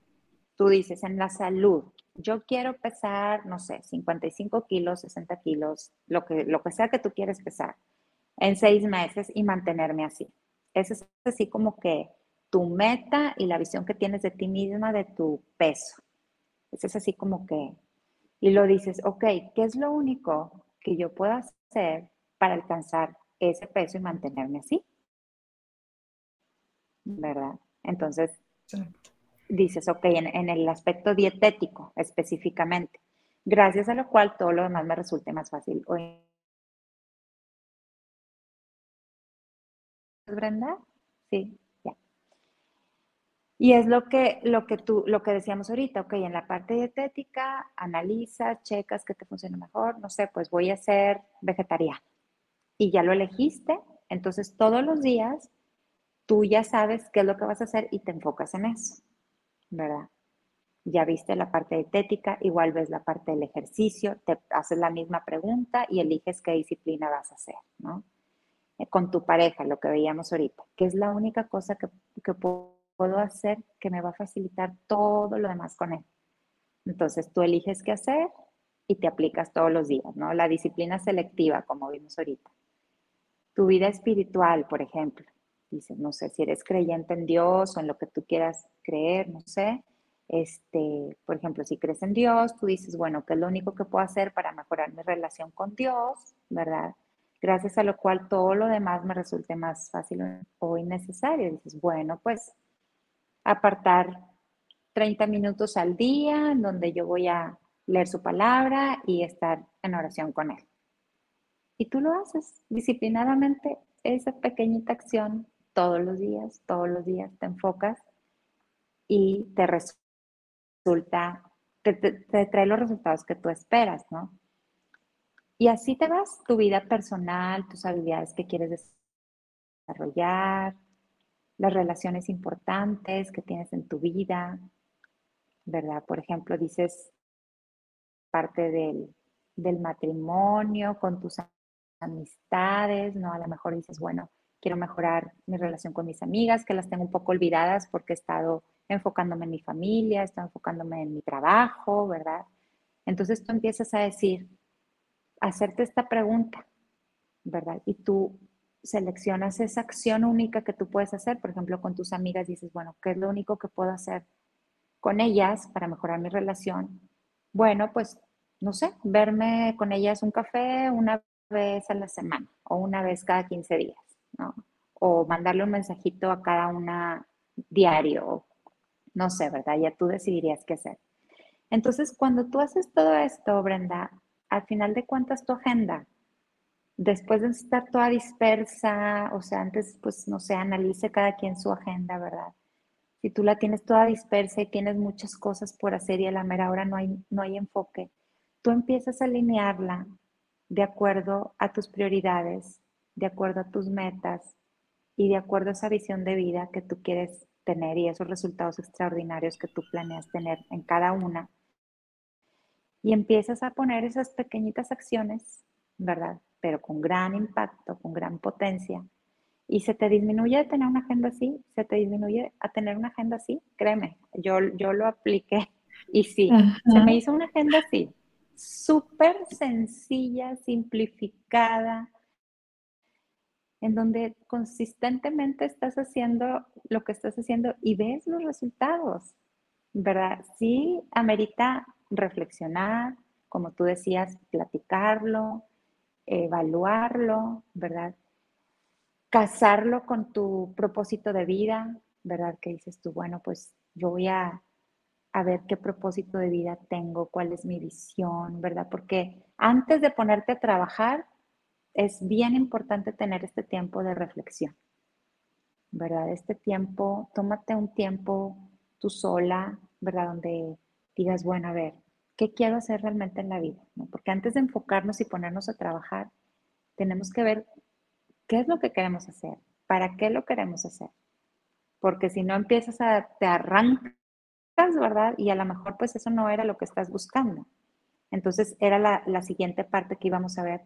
tú dices en la salud, yo quiero pesar, no sé, 55 kilos, 60 kilos, lo que, lo que sea que tú quieres pesar en seis meses y mantenerme así. Ese es así como que tu meta y la visión que tienes de ti misma, de tu peso. Ese es así como que, y lo dices, ok, ¿qué es lo único que yo puedo hacer para alcanzar ese peso y mantenerme así? ¿Verdad? Entonces, dices, ok, en, el aspecto dietético específicamente, gracias a lo cual todo lo demás me resulte más fácil. Brenda? Sí, ya. Y es lo que, lo que tú, lo que decíamos ahorita, ok, en la parte dietética, analiza, checas qué te funciona mejor, no sé, pues voy a ser vegetariana. Y ya lo elegiste, entonces todos los días tú ya sabes qué es lo que vas a hacer y te enfocas en eso. ¿Verdad? Ya viste la parte dietética, igual ves la parte del ejercicio, te haces la misma pregunta y eliges qué disciplina vas a hacer, ¿no? Eh, con tu pareja, lo que veíamos ahorita, que es la única cosa que, que puedo hacer que me va a facilitar todo lo demás con él. Entonces tú eliges qué hacer y te aplicas todos los días, ¿no? La disciplina selectiva, como vimos ahorita. Tu vida espiritual, por ejemplo. Dices, no sé si eres creyente en Dios o en lo que tú quieras creer, no sé. Este, por ejemplo, si crees en Dios, tú dices, bueno, ¿qué es lo único que puedo hacer para mejorar mi relación con Dios? ¿Verdad? Gracias a lo cual todo lo demás me resulte más fácil o innecesario. Dices, bueno, pues apartar 30 minutos al día en donde yo voy a leer su palabra y estar en oración con Él. Y tú lo haces disciplinadamente, esa pequeñita acción todos los días, todos los días te enfocas y te resulta, te, trae los resultados que tú esperas, ¿no? Y así te vas, tu vida personal, tus habilidades que quieres desarrollar, las relaciones importantes que tienes en tu vida, ¿verdad? Por ejemplo, dices parte del, del matrimonio, con tus amistades, ¿no? A lo mejor dices, bueno, quiero mejorar mi relación con mis amigas, que las tengo un poco olvidadas porque he estado enfocándome en mi familia, he estado enfocándome en mi trabajo, ¿verdad? Entonces tú empiezas a decir, hacerte esta pregunta, ¿verdad? Y tú seleccionas esa acción única que tú puedes hacer, por ejemplo, con tus amigas dices, bueno, ¿qué es lo único que puedo hacer con ellas para mejorar mi relación? Bueno, pues, no sé, verme con ellas un café una vez a la semana o una vez cada 15 días. O mandarle un mensajito a cada una diario, no sé, ¿verdad? Ya tú decidirías qué hacer. Entonces, cuando tú haces todo esto, Brenda, al final de cuentas tu agenda, después de estar toda dispersa, o sea, antes, pues, no sé, analice cada quien su agenda, ¿verdad? Si tú la tienes toda dispersa y tienes muchas cosas por hacer y a la mera hora no hay, no hay enfoque, tú empiezas a alinearla de acuerdo a tus prioridades, de acuerdo a tus metas y de acuerdo a esa visión de vida que tú quieres tener y esos resultados extraordinarios que tú planeas tener en cada una. Y empiezas a poner esas pequeñitas acciones, ¿verdad? Pero con gran impacto, con gran potencia. Y se te disminuye a tener una agenda así, se te disminuye a tener una agenda así, créeme, yo, yo lo apliqué y sí, se me hizo una agenda así, súper sencilla, simplificada, en donde consistentemente estás haciendo lo que estás haciendo y ves los resultados, ¿verdad? Sí, amerita reflexionar, como tú decías, platicarlo, evaluarlo, ¿verdad? Casarlo con tu propósito de vida, ¿verdad? Que dices tú, bueno, pues yo voy a, a ver qué propósito de vida tengo, cuál es mi visión, ¿verdad? Porque antes de ponerte a trabajar, es bien importante tener este tiempo de reflexión, ¿verdad? Este tiempo, tómate un tiempo tú sola, ¿verdad? Donde digas, bueno, a ver, ¿qué quiero hacer realmente en la vida? Porque antes de enfocarnos y ponernos a trabajar, tenemos que ver qué es lo que queremos hacer, para qué lo queremos hacer. Porque si no empiezas a, te arrancas, ¿verdad? Y a lo mejor pues eso no era lo que estás buscando. Entonces era la, la siguiente parte que íbamos a ver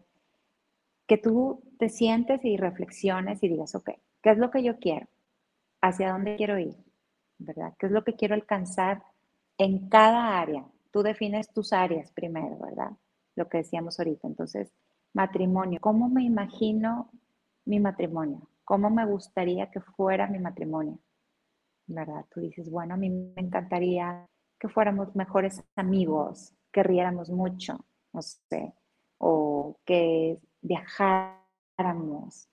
que tú te sientes y reflexiones y digas, ok, ¿qué es lo que yo quiero? ¿Hacia dónde quiero ir? ¿Verdad? ¿Qué es lo que quiero alcanzar en cada área tú defines tus áreas primero, ¿verdad? Lo que decíamos ahorita. Entonces, matrimonio, ¿cómo me imagino mi matrimonio? ¿Cómo me gustaría que fuera mi matrimonio? ¿Verdad? Tú dices, bueno, a mí me encantaría que fuéramos mejores amigos, que riéramos mucho, no sé, o que viajáramos,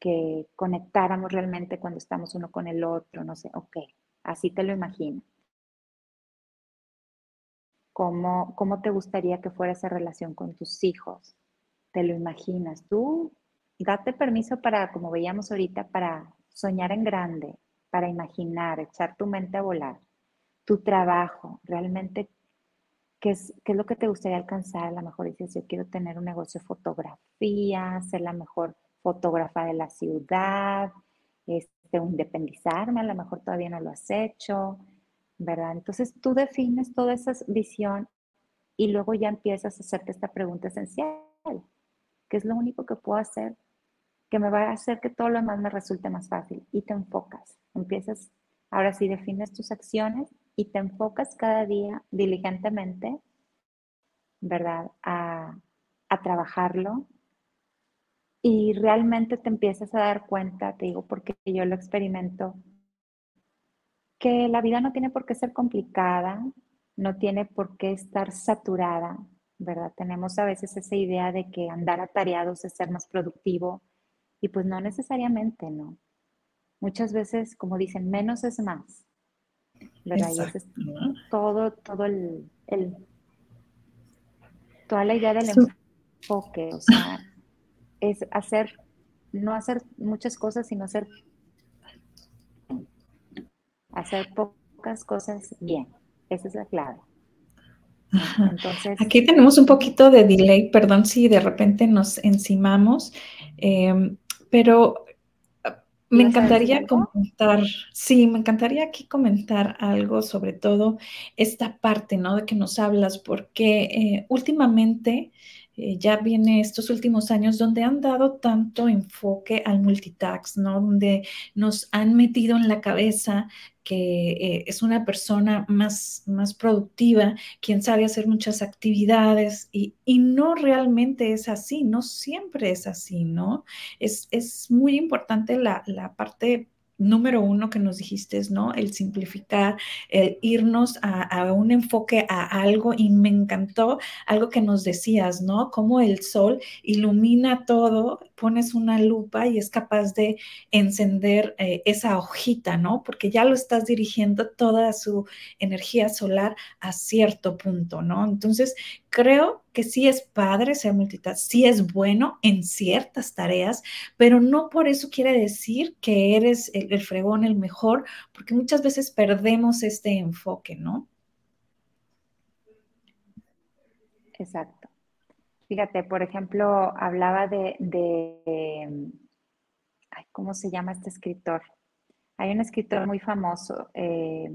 que conectáramos realmente cuando estamos uno con el otro, no sé, ok, así te lo imagino. ¿Cómo, ¿Cómo te gustaría que fuera esa relación con tus hijos? ¿Te lo imaginas? Tú date permiso para, como veíamos ahorita, para soñar en grande, para imaginar, echar tu mente a volar. Tu trabajo, realmente, ¿qué es, qué es lo que te gustaría alcanzar? A lo mejor dices, yo quiero tener un negocio de fotografía, ser la mejor fotógrafa de la ciudad, este, independizarme, a lo mejor todavía no lo has hecho, ¿verdad? Entonces tú defines toda esa visión y luego ya empiezas a hacerte esta pregunta esencial. ¿Qué es lo único que puedo hacer que me va a hacer que todo lo demás me resulte más fácil? Y te enfocas, empiezas, ahora sí defines tus acciones y te enfocas cada día diligentemente, ¿verdad? A, a trabajarlo y realmente te empiezas a dar cuenta, te digo porque yo lo experimento, que la vida no tiene por qué ser complicada, no tiene por qué estar saturada, ¿verdad? Tenemos a veces esa idea de que andar atareados es ser más productivo y pues no necesariamente, ¿no? Muchas veces, como dicen, menos es más, ¿verdad? Y es todo, todo el, el, toda la idea del enfoque, o sea, es hacer, no hacer muchas cosas, sino hacer, hacer pocas cosas bien. Esa es la clave. Entonces, Aquí tenemos un poquito de delay, perdón si de repente nos encimamos, em, pero me encantaría comentar, sí, me encantaría aquí comentar algo sobre todo esta parte, ¿no? De que nos hablas, porque eh, últimamente eh, ya viene estos últimos años donde han dado tanto enfoque al multitask, ¿no? Donde nos han metido en la cabeza que eh, es una persona más, más productiva, quien sabe hacer muchas actividades y, no realmente es así, no siempre es así, ¿no? Es, es muy importante la, la parte número uno que nos dijiste, ¿no? El simplificar, el irnos a, un enfoque a algo y me encantó algo que nos decías, ¿no? Cómo el sol ilumina todo, pones una lupa y es capaz de encender eh, esa hojita, ¿no? Porque ya lo estás dirigiendo toda su energía solar a cierto punto, ¿no? Entonces, creo que sí es padre ser multitask, sí es bueno en ciertas tareas, pero no por eso quiere decir que eres el, fregón, el mejor, porque muchas veces perdemos este enfoque, ¿no? Exacto. Fíjate, por ejemplo, hablaba de, ¿cómo se llama este escritor? Hay un escritor muy famoso, eh,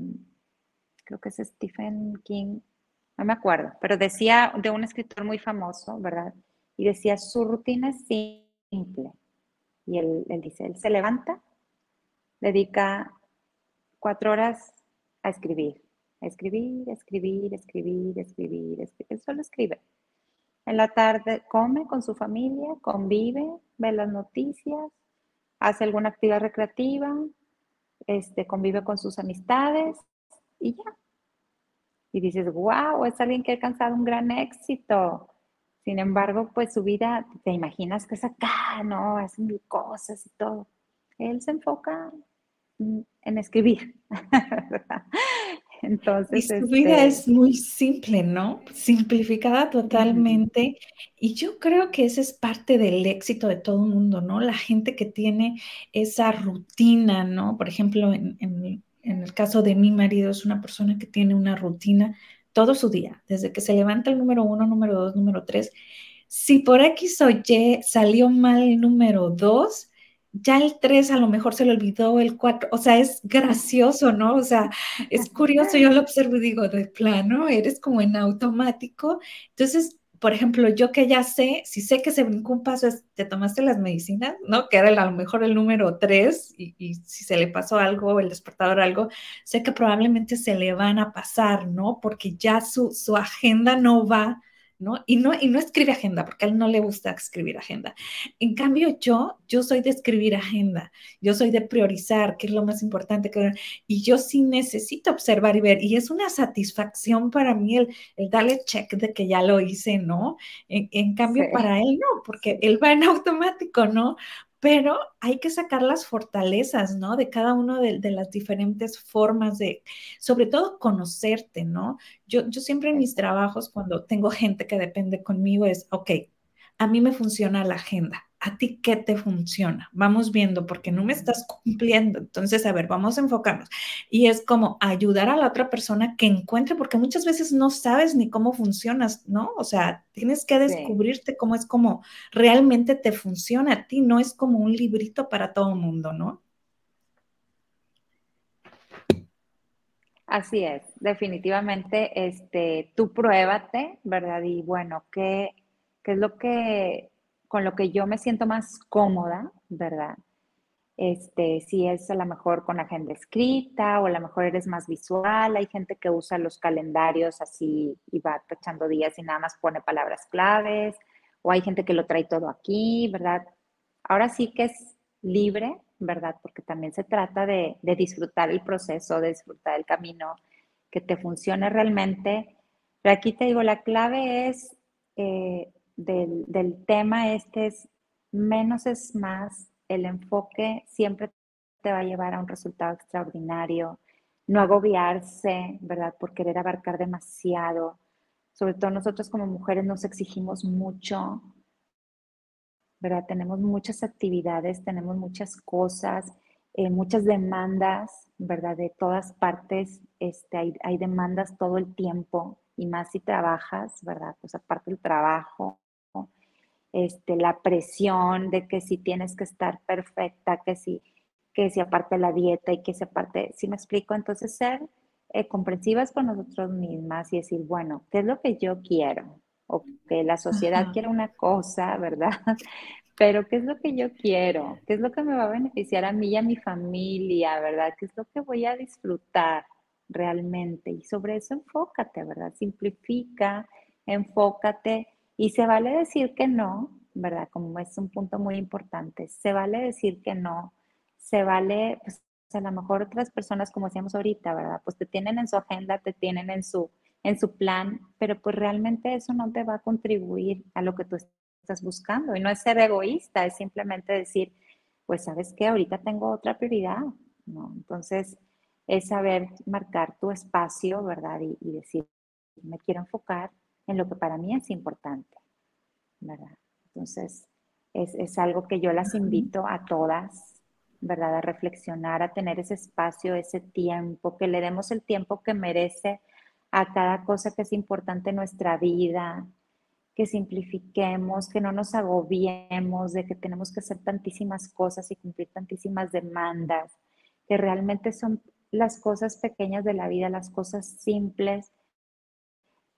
creo que es Stephen King, no me acuerdo, pero decía de un escritor muy famoso, ¿verdad? Y decía, su rutina es simple. Y él, dice, él se levanta, dedica cuatro horas a escribir, a escribir, escribir, escribir, escribir, escribir. Él solo escribe. En la tarde come con su familia, convive, ve las noticias, hace alguna actividad recreativa, este, convive con sus amistades y ya, y dices, wow, es alguien que ha alcanzado un gran éxito. Sin embargo, pues su vida, te imaginas que es acá, ¿no? Hace mil cosas y todo. Él se enfoca en escribir. Entonces, y su vida este es muy simple, ¿no? Simplificada totalmente. Y yo creo que ese es parte del éxito de todo el mundo, ¿no? La gente que tiene esa rutina, ¿no? Por ejemplo, en, en el caso de mi marido, es una persona que tiene una rutina todo su día, desde que se levanta el número uno, número dos, número tres. Si por X o Y salió mal el número dos, ya el tres a lo mejor se le olvidó, el cuatro, o sea, es gracioso, ¿no? O sea, es curioso, yo lo observo y digo, de plano, eres como en automático. Entonces, por ejemplo, yo que ya sé, si sé que se brincó un paso, es, te tomaste las medicinas, ¿no? Que era a lo mejor el número tres, y, y, si se le pasó algo, el despertador algo, sé que probablemente se le van a pasar, ¿no? Porque ya su, su agenda no va ¿no? Y no, y no escribe agenda, porque a él no le gusta escribir agenda. En cambio, yo, yo soy de escribir agenda, yo soy de priorizar, que es lo más importante, que, y yo sí necesito observar y ver, y es una satisfacción para mí el, el darle check de que ya lo hice, ¿no? En, cambio, para él no, porque él va en automático, ¿no? Pero hay que sacar las fortalezas, ¿no? De cada una de, las diferentes formas de, sobre todo, conocerte, ¿no? Yo, yo siempre en mis trabajos, cuando tengo gente que depende conmigo, es, ok, a mí me funciona la agenda ¿a ti qué te funciona? Vamos viendo, porque no me estás cumpliendo. Entonces, a ver, vamos a enfocarnos. Y es como ayudar a la otra persona que encuentre, porque muchas veces no sabes ni cómo funcionas, ¿no? O sea, tienes que descubrirte cómo es como realmente te funciona a ti, no es como un librito para todo el mundo, ¿no? Así es, definitivamente, este, tú pruébate, ¿verdad? Y bueno, ¿qué, qué es lo que con lo que yo me siento más cómoda, ¿verdad? Este, si es a lo mejor con agenda escrita o a lo mejor eres más visual, hay gente que usa los calendarios así y va tachando días y nada más pone palabras claves, o hay gente que lo trae todo aquí, ¿verdad? Ahora sí que es libre, ¿verdad? Porque también se trata de, disfrutar el proceso, de disfrutar el camino, que te funcione realmente. Pero aquí te digo, la clave es eh, del, tema este es menos es más, el enfoque siempre te va a llevar a un resultado extraordinario, no agobiarse, ¿verdad? Por querer abarcar demasiado. Sobre todo nosotros como mujeres nos exigimos mucho, ¿verdad? Tenemos muchas actividades, tenemos muchas cosas, eh, muchas demandas, ¿verdad? De todas partes, este, hay, hay, demandas todo el tiempo y más si trabajas, ¿verdad? Pues aparte del trabajo, este, la presión de que si tienes que estar perfecta, que si, que si aparte la dieta y que si aparte, si me explico, entonces ser eh, comprensivas con nosotros mismas y decir, bueno, ¿qué es lo que yo quiero? O que la sociedad quiere una cosa, ¿verdad? Pero ¿qué es lo que yo quiero? ¿Qué es lo que me va a beneficiar a mí y a mi familia, ¿verdad? ¿Qué es lo que voy a disfrutar realmente? Y sobre eso enfócate, ¿verdad? Simplifica, enfócate y se vale decir que no, ¿verdad? Como es un punto muy importante, se vale decir que no, se vale, pues a lo mejor otras personas, como decíamos ahorita, ¿verdad? Pues te tienen en su agenda, te tienen en su, en su plan, pero pues realmente eso no te va a contribuir a lo que tú estás buscando. Y no es ser egoísta, es simplemente decir, pues sabes que ahorita tengo otra prioridad, ¿no? Entonces, es saber marcar tu espacio, ¿verdad? Y, y decir, me quiero enfocar en lo que para mí es importante, ¿verdad? Entonces, es, algo que yo las invito a todas, ¿verdad? A reflexionar, a tener ese espacio, ese tiempo, que le demos el tiempo que merece a cada cosa que es importante en nuestra vida, que simplifiquemos, que no nos agobiemos de que tenemos que hacer tantísimas cosas y cumplir tantísimas demandas, que realmente son las cosas pequeñas de la vida, las cosas simples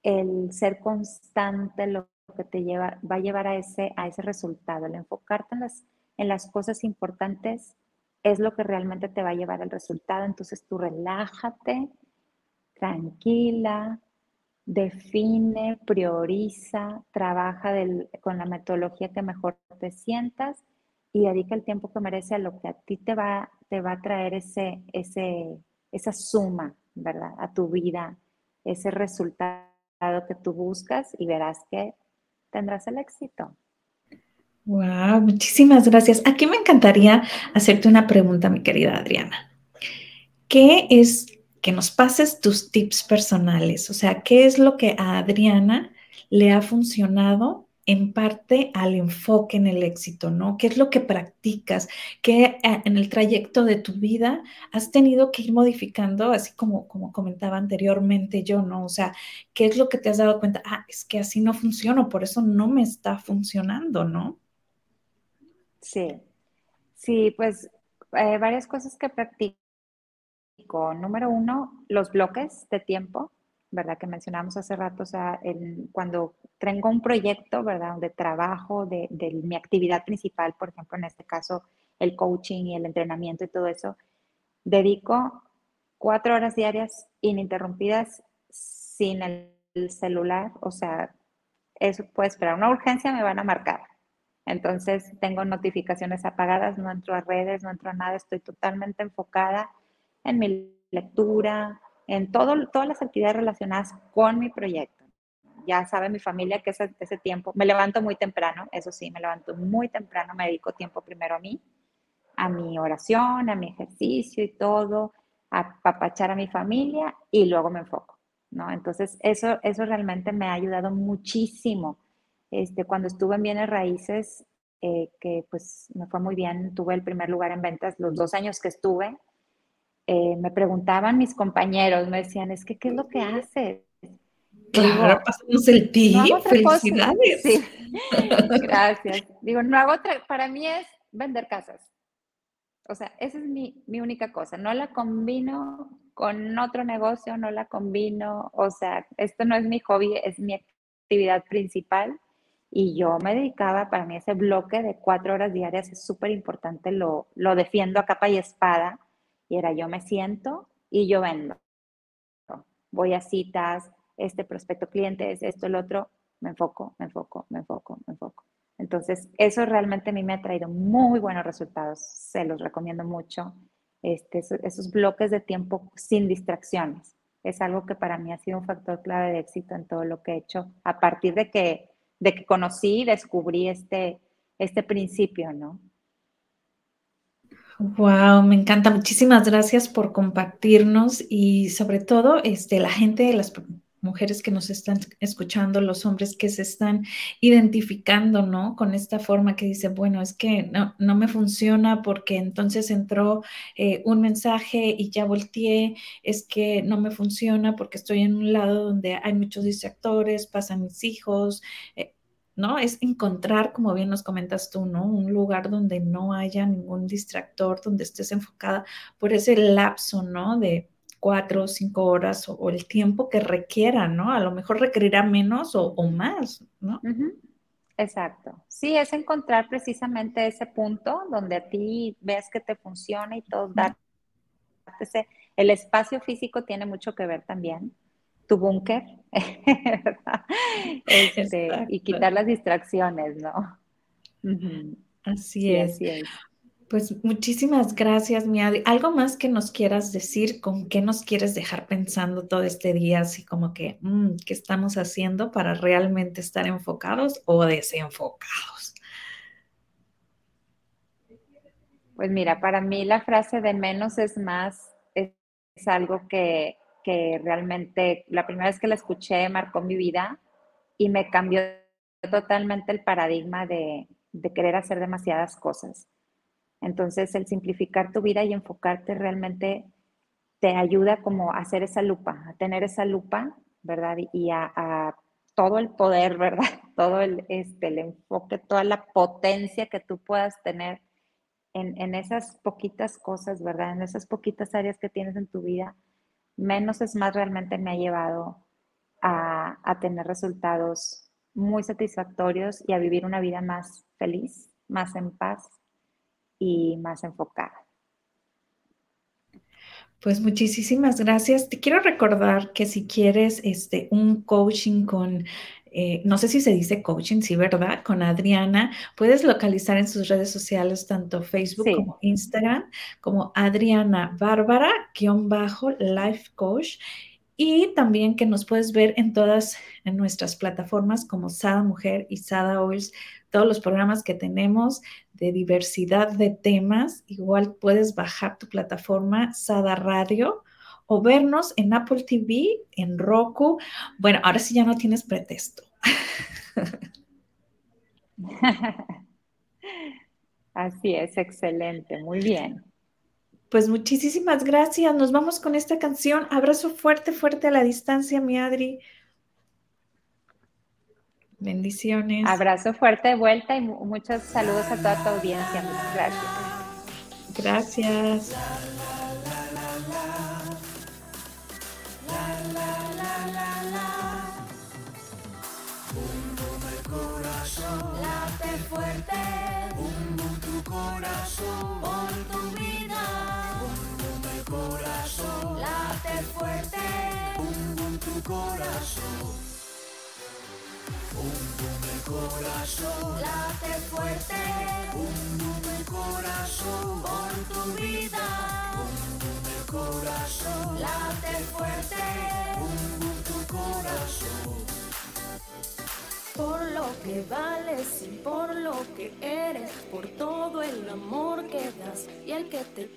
el ser constante lo que te lleva, va a llevar a ese, a ese resultado. El enfocarte en las, en las cosas importantes es lo que realmente te va a llevar al resultado. Entonces tú relájate, tranquila, define, prioriza, trabaja con la metodología que mejor te sientas y dedica el tiempo que merece a lo que a ti te va, te va a traer ese, ese, esa suma, ¿verdad? A tu vida, ese resultado que tú buscas y verás que tendrás el éxito. Wow, muchísimas gracias. Aquí me encantaría hacerte una pregunta, mi querida Adriana. ¿Qué es que nos pases tus tips personales? O sea, ¿qué es lo que a Adriana le ha funcionado en parte al enfoque en el éxito, ¿no? ¿Qué es lo que practicas? ¿Qué eh, en el trayecto de tu vida has tenido que ir modificando, así como, como comentaba anteriormente yo, ¿no? O sea, ¿qué es lo que te has dado cuenta? Ah, es que así no funciona, por eso no me está funcionando, ¿no? Sí, sí, pues eh, varias cosas que practico. Número uno, los bloques de tiempo ¿verdad? Que mencionamos hace rato, o sea, cuando tengo un proyecto, ¿verdad? De trabajo, de, de, mi actividad principal, por ejemplo, en este caso, el coaching y el entrenamiento y todo eso, dedico cuatro horas diarias ininterrumpidas sin el celular, o sea, eso puede esperar. Una urgencia me van a marcar. Entonces tengo notificaciones apagadas, no entro a redes, no entro a nada, estoy totalmente enfocada en mi lectura, en todo, todas las actividades relacionadas con mi proyecto. Ya sabe mi familia que ese, ese tiempo, me levanto muy temprano, eso sí, me levanto muy temprano, me dedico tiempo primero a mí, a mi oración, a mi ejercicio y todo, a papachar a mi familia y luego me enfoco, ¿no? Entonces, eso, eso realmente me ha ayudado muchísimo. Este, cuando estuve en bienes raíces, eh, que pues me fue muy bien, tuve el primer lugar en ventas los dos años que estuve, eh, me preguntaban mis compañeros, me decían, es que, ¿qué es lo que haces? Claro, pasamos el tip, felicidades. Sí. Gracias. Digo, no hago otra, para mí es vender casas. O sea, esa es mi, mi, única cosa. No la combino con otro negocio, no la combino. O sea, esto no es mi hobby, es mi actividad principal. Y yo me dedicaba, para mí ese bloque de cuatro horas diarias es súper importante, lo, lo defiendo a capa y espada. Y era yo me siento y yo vendo. Voy a citas, este prospecto cliente es esto, el otro, me enfoco, me enfoco, me enfoco, me enfoco. Entonces, eso realmente a mí me ha traído muy buenos resultados. Se los recomiendo mucho. Este, esos bloques de tiempo sin distracciones. Es algo que para mí ha sido un factor clave de éxito en todo lo que he hecho a partir de que, de que conocí y descubrí este, este principio, ¿no? Wow, me encanta. Muchísimas gracias por compartirnos y sobre todo este, la gente, las mujeres que nos están escuchando, los hombres que se están identificando, ¿no? Con esta forma que dice, bueno, es que no, no me funciona porque entonces entró eh, un mensaje y ya volteé, es que no me funciona porque estoy en un lado donde hay muchos distractores, pasan mis hijos. Eh, ¿no? Es encontrar, como bien nos comentas tú, ¿no? Un lugar donde no haya ningún distractor, donde estés enfocada por ese lapso, ¿no? De cuatro o cinco horas o, el tiempo que requiera, ¿no? A lo mejor requerirá menos o, más, ¿no? Exacto. Sí, es encontrar precisamente ese punto donde a ti ves que te funciona y todo, darte el espacio físico tiene mucho que ver también, tu búnker, este, y quitar las distracciones, ¿no? Así es. Así es. Pues muchísimas gracias, Miadi. ¿Algo más que nos quieras decir? ¿Con qué nos quieres dejar pensando todo este día? Así como que, mm, ¿qué estamos haciendo para realmente estar enfocados o desenfocados? Pues mira, para mí la frase de menos es más es, algo que, que realmente la primera vez que la escuché marcó mi vida y me cambió totalmente el paradigma de, de querer hacer demasiadas cosas entonces, el simplificar tu vida y enfocarte realmente te ayuda como a hacer esa lupa, a tener esa lupa, ¿verdad? Y a, todo el poder, ¿verdad? Todo el, este, el enfoque, toda la potencia que tú puedas tener en, esas poquitas cosas, ¿verdad? En esas poquitas áreas que tienes en tu vida, menos es más realmente me ha llevado a, a tener resultados muy satisfactorios y a vivir una vida más feliz, más en paz y más enfocada. Pues muchísimas gracias. Te quiero recordar que si quieres este, un coaching con, eh, no sé si se dice coaching, sí, ¿verdad? Con Adriana, puedes localizar en sus redes sociales, tanto Facebook como Instagram, como Adriana Bárbara, guion bajo, life coach. Y también que nos puedes ver en todas en nuestras plataformas como Sada Mujer y Sada Oils, todos los programas que tenemos de diversidad de temas. Igual puedes bajar tu plataforma Sada Radio o vernos en Apple TV, en Roku. Bueno, ahora sí ya no tienes pretexto. Así es, excelente, muy bien. Pues muchísimas gracias. Nos vamos con esta canción. Abrazo fuerte, fuerte a la distancia, mi Adri. Bendiciones. Abrazo fuerte de vuelta y muchos saludos a toda tu audiencia. Muchas gracias. Gracias. Corazón. Bum, bum, el corazón, late fuerte. Bum, bum, el corazón, por tu vida. Bum, bum, el corazón, late fuerte. Bum, bum, tu corazón. Por lo que vales y por lo que eres, por todo el amor que das y el que te tiene.